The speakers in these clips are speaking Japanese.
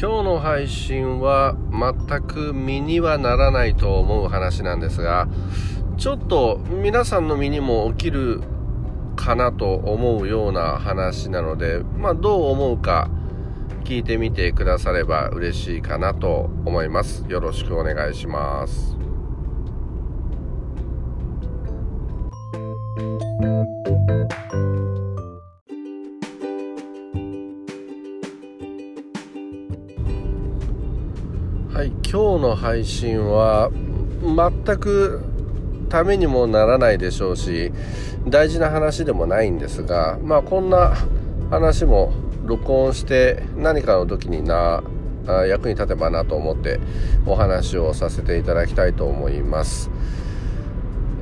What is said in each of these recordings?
今日の配信は全く身にはならないと思う話なんですがちょっと皆さんの身にも起きるかなと思うような話なので、まあ、どう思うか聞いてみてくだされば嬉しいかなと思います。よろしくお願いします。はい今日の配信は全くためにもならないでしょうし大事な話でもないんですがまあこんな話も録音して何かの時にな役に立てばなと思ってお話をさせていただきたいと思います。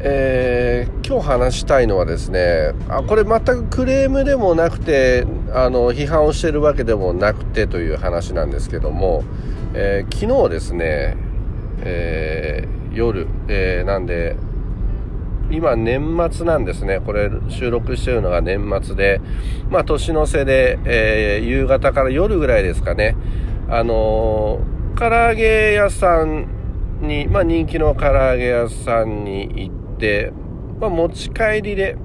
えー、今日話したいのはですねあこれ全くクレームでもなくてあの批判をしてるわけでもなくてという話なんですけども、えー、昨日ですね、えー、夜、えなんで今年末なんですね。これ収録してるのが年末で、まあ年の瀬で、え、夕方から夜ぐらいですかね。あの、唐揚げ屋さんに、まあ人気の唐揚げ屋さんに行って、まあ持ち帰りで、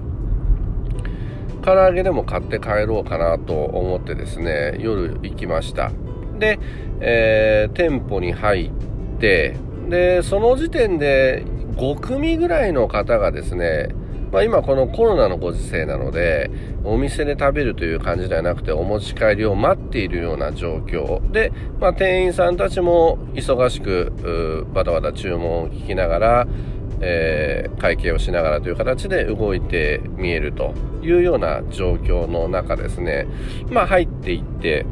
唐揚げでも買って帰ろうかなと思ってですね、夜行きました。で、えー、店舗に入って、で、その時点で5組ぐらいの方がですね、まあ、今このコロナのご時世なので、お店で食べるという感じではなくて、お持ち帰りを待っているような状況で、まあ、店員さんたちも忙しく、バタバタ注文を聞きながら、えー、会計をしながらという形で動いて見えるというような状況の中ですね、まあ、入っていって、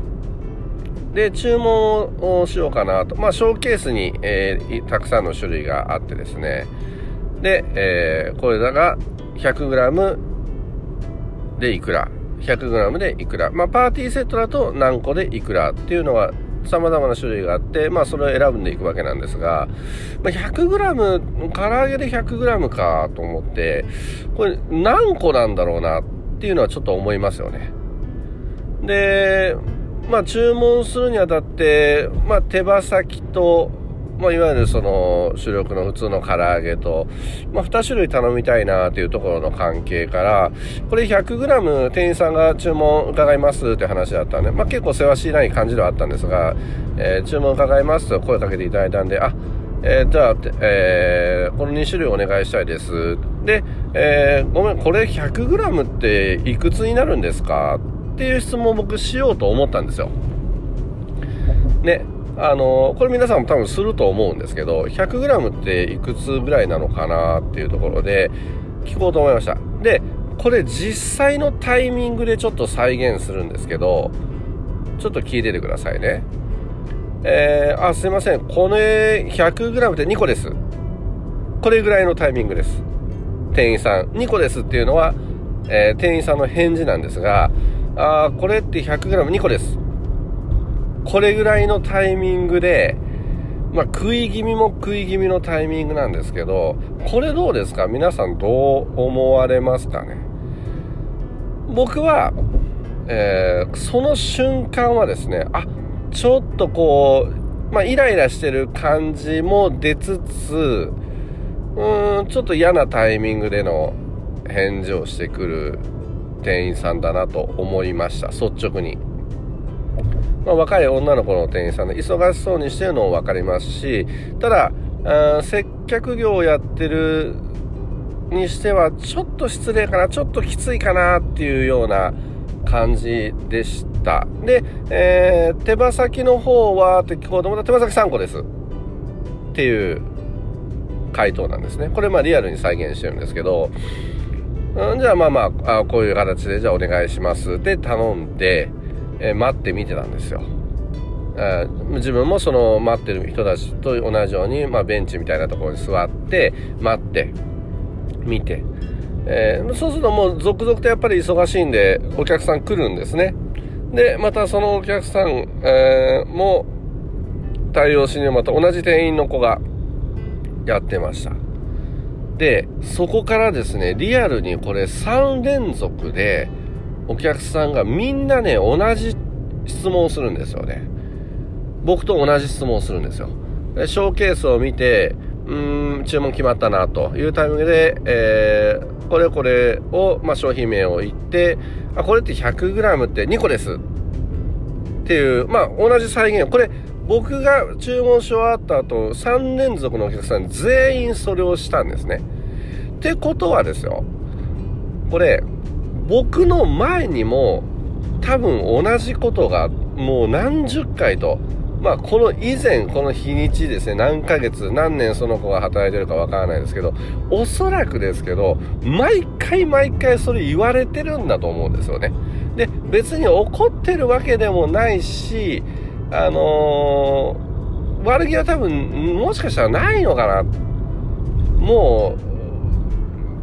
で、注文をしようかなと。まあ、ショーケースに、えー、たくさんの種類があってですね。で、えー、これらが 100g でいくら。100g でいくら。まあ、パーティーセットだと何個でいくらっていうのは様々な種類があって、まあ、それを選んでいくわけなんですが、まあ、100g、唐揚げで 100g かと思って、これ何個なんだろうなっていうのはちょっと思いますよね。で、まあ、注文するにあたって、まあ、手羽先と、まあ、いわゆるその主力の普通の唐揚げと、まあ、2種類頼みたいなというところの関係から、これ 100g 店員さんが注文伺いますって話だったんで、まあ、結構せわしない感じではあったんですが、えー、注文伺いますと声かけていただいたんで、あ、えー、じゃあ、えー、この2種類お願いしたいです。で、えー、ごめん、これ 100g っていくつになるんですかっていう質問を僕しようと思ったんですよ。ね。あのこれ皆さんも多分すると思うんですけど 100g っていくつぐらいなのかなっていうところで聞こうと思いました。でこれ実際のタイミングでちょっと再現するんですけどちょっと聞いててくださいね。えー、あすいません。これ 100g って2個です。これぐらいのタイミングです。店員さん。2個ですっていうのは、えー、店員さんの返事なんですがあこれって 100g2 個です。これぐらいのタイミングで、まあ、食い気味も食い気味のタイミングなんですけど、これどうですか？皆さんどう思われますかね？僕は、えー、その瞬間はですね、あ、ちょっとこう、まあ、イライラしてる感じも出つつ、うん、ちょっと嫌なタイミングでの返事をしてくる店員さんだなと思いました。率直に、まあ、若い女の子の店員さんで忙しそうにしてるのも分かりますしただ接客業をやってるにしてはちょっと失礼かなちょっときついかなっていうような感じでした。で、えー、手羽先の方はって聞こうと思ったら手羽先3個です。っていう回答なんですね。これまあリアルに再現してるんですけどうん、じゃあまあまああこういう形でじゃあお願いします。で頼んで、えー、待って見てたんですよ、えー、自分もその待ってる人たちと同じように、まあ、ベンチみたいなところに座って待って見て、えー、そうするともう続々とやっぱり忙しいんでお客さん来るんですね。でまたそのお客さん、えも対応しにまた同じ店員の子がやってました。で、そこからですね、リアルにこれ3連続で、お客さんがみんなね、同じ質問をするんですよね。僕と同じ質問をするんですよ。でショーケースを見て、うーん、注文決まったなというタイミングで、えー、これこれを、まあ、商品名を言って、あ、これって 100g って2個ですっていう、まあ、同じ再現。これ、僕が注文し終わった後、3連続のお客さん全員それをしたんですね。ってことはですよ、これ、僕の前にも多分同じことがもう何十回と、まあ、この以前、この日にちですね、何ヶ月、何年その子が働いてるかわからないですけど、おそらくですけど、毎回毎回それ言われてるんだと思うんですよね。で、別に怒ってるわけでもないし、あのー、悪気は多分、もしかしたらないのかな。もう、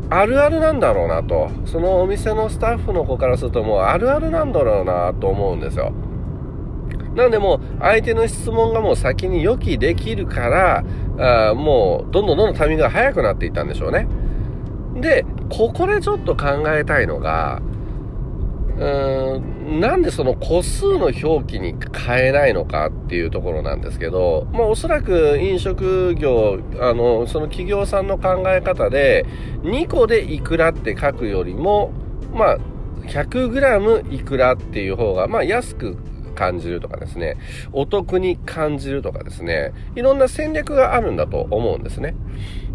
あるあるなんだろうなと。そのお店のスタッフの子からするともうあるあるなんだろうなと思うんですよ。なんでもう相手の質問がもう先に予期できるから、あもうどんどんどんどんタイミングが早くなっていったんでしょうね。で、ここでちょっと考えたいのが、なんでその個数の表記に変えないのかっていうところなんですけど、まあおそらく飲食業、あの、その企業さんの考え方で、2個でいくらって書くよりも、まあ、100g いくらっていう方が、まあ安く感じるとかですね、お得に感じるとかですね、いろんな戦略があるんだと思うんですね。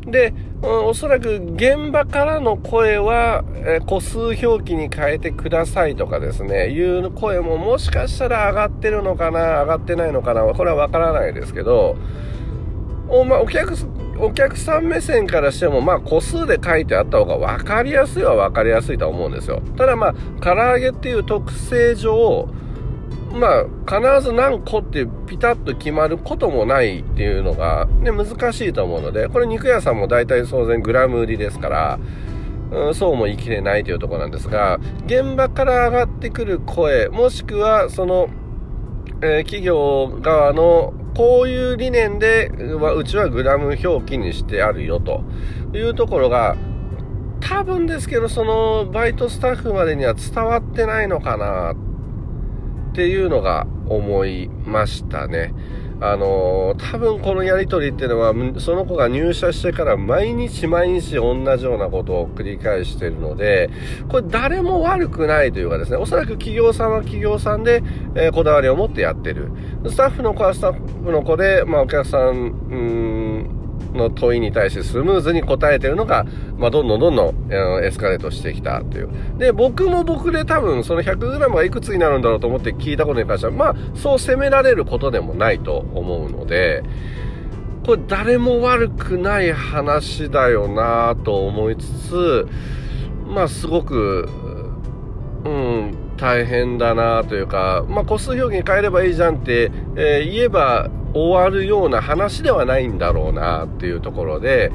で、うん、おそらく現場からの声は、えー、個数表記に変えてくださいとかですね、いう声ももしかしたら上がってるのかな、上がってないのかな、これはわからないですけど、お,、まあ、お客お客さん目線からしても、まあ、個数で書いてあった方が分かりやすいは分かりやすいと思うんですよ。ただまあ、唐揚げっていう特性上、まあ、必ず何個ってピタッと決まることもないっていうのが、ね、難しいと思うので、これ肉屋さんも大体当然グラム売りですから、うん、そうも言い切れないというところなんですが、現場から上がってくる声、もしくはその、えー、企業側のこういう理念で、うちはグラム表記にしてあるよというところが、多分ですけど、そのバイトスタッフまでには伝わってないのかなってっていうのが思いましたね。あのー、多分このやりとりっていうのは、その子が入社してから毎日毎日同じようなことを繰り返してるので、これ誰も悪くないというかですね、おそらく企業さんは企業さんで、えー、こだわりを持ってやってる。スタッフの子はスタッフの子で、まあお客さん、うんの問いに対してスムーズに答えてるのが、まあ、どんどんどんどん、エスカレートしてきたという。で、僕も僕で多分その 100g がいくつになるんだろうと思って聞いたことに関しては、まあ、そう責められることでもないと思うので、これ誰も悪くない話だよなと思いつつ、まあ、すごく、うん、大変だなというか、まあ、個数表現変えればいいじゃんって、えー、言えば終わるような話ではないんだろうなっていうところで、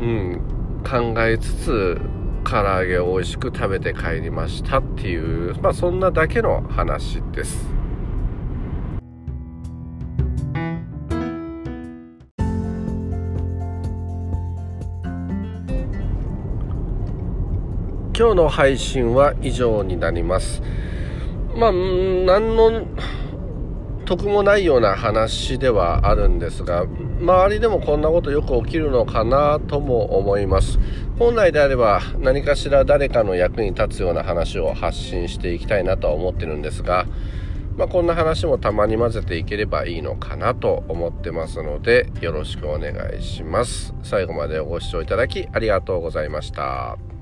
うん、考えつつ唐揚げを美味しく食べて帰りましたっていう、まあ、そんなだけの話です。今日の配信は以上になります。まあ、何の得もないような話ではあるんですが周りでもこんなことよく起きるのかなとも思います。本来であれば何かしら誰かの役に立つような話を発信していきたいなとは思ってるんですがまあ、こんな話もたまに混ぜていければいいのかなと思ってますのでよろしくお願いします。最後までご視聴いただきありがとうございました。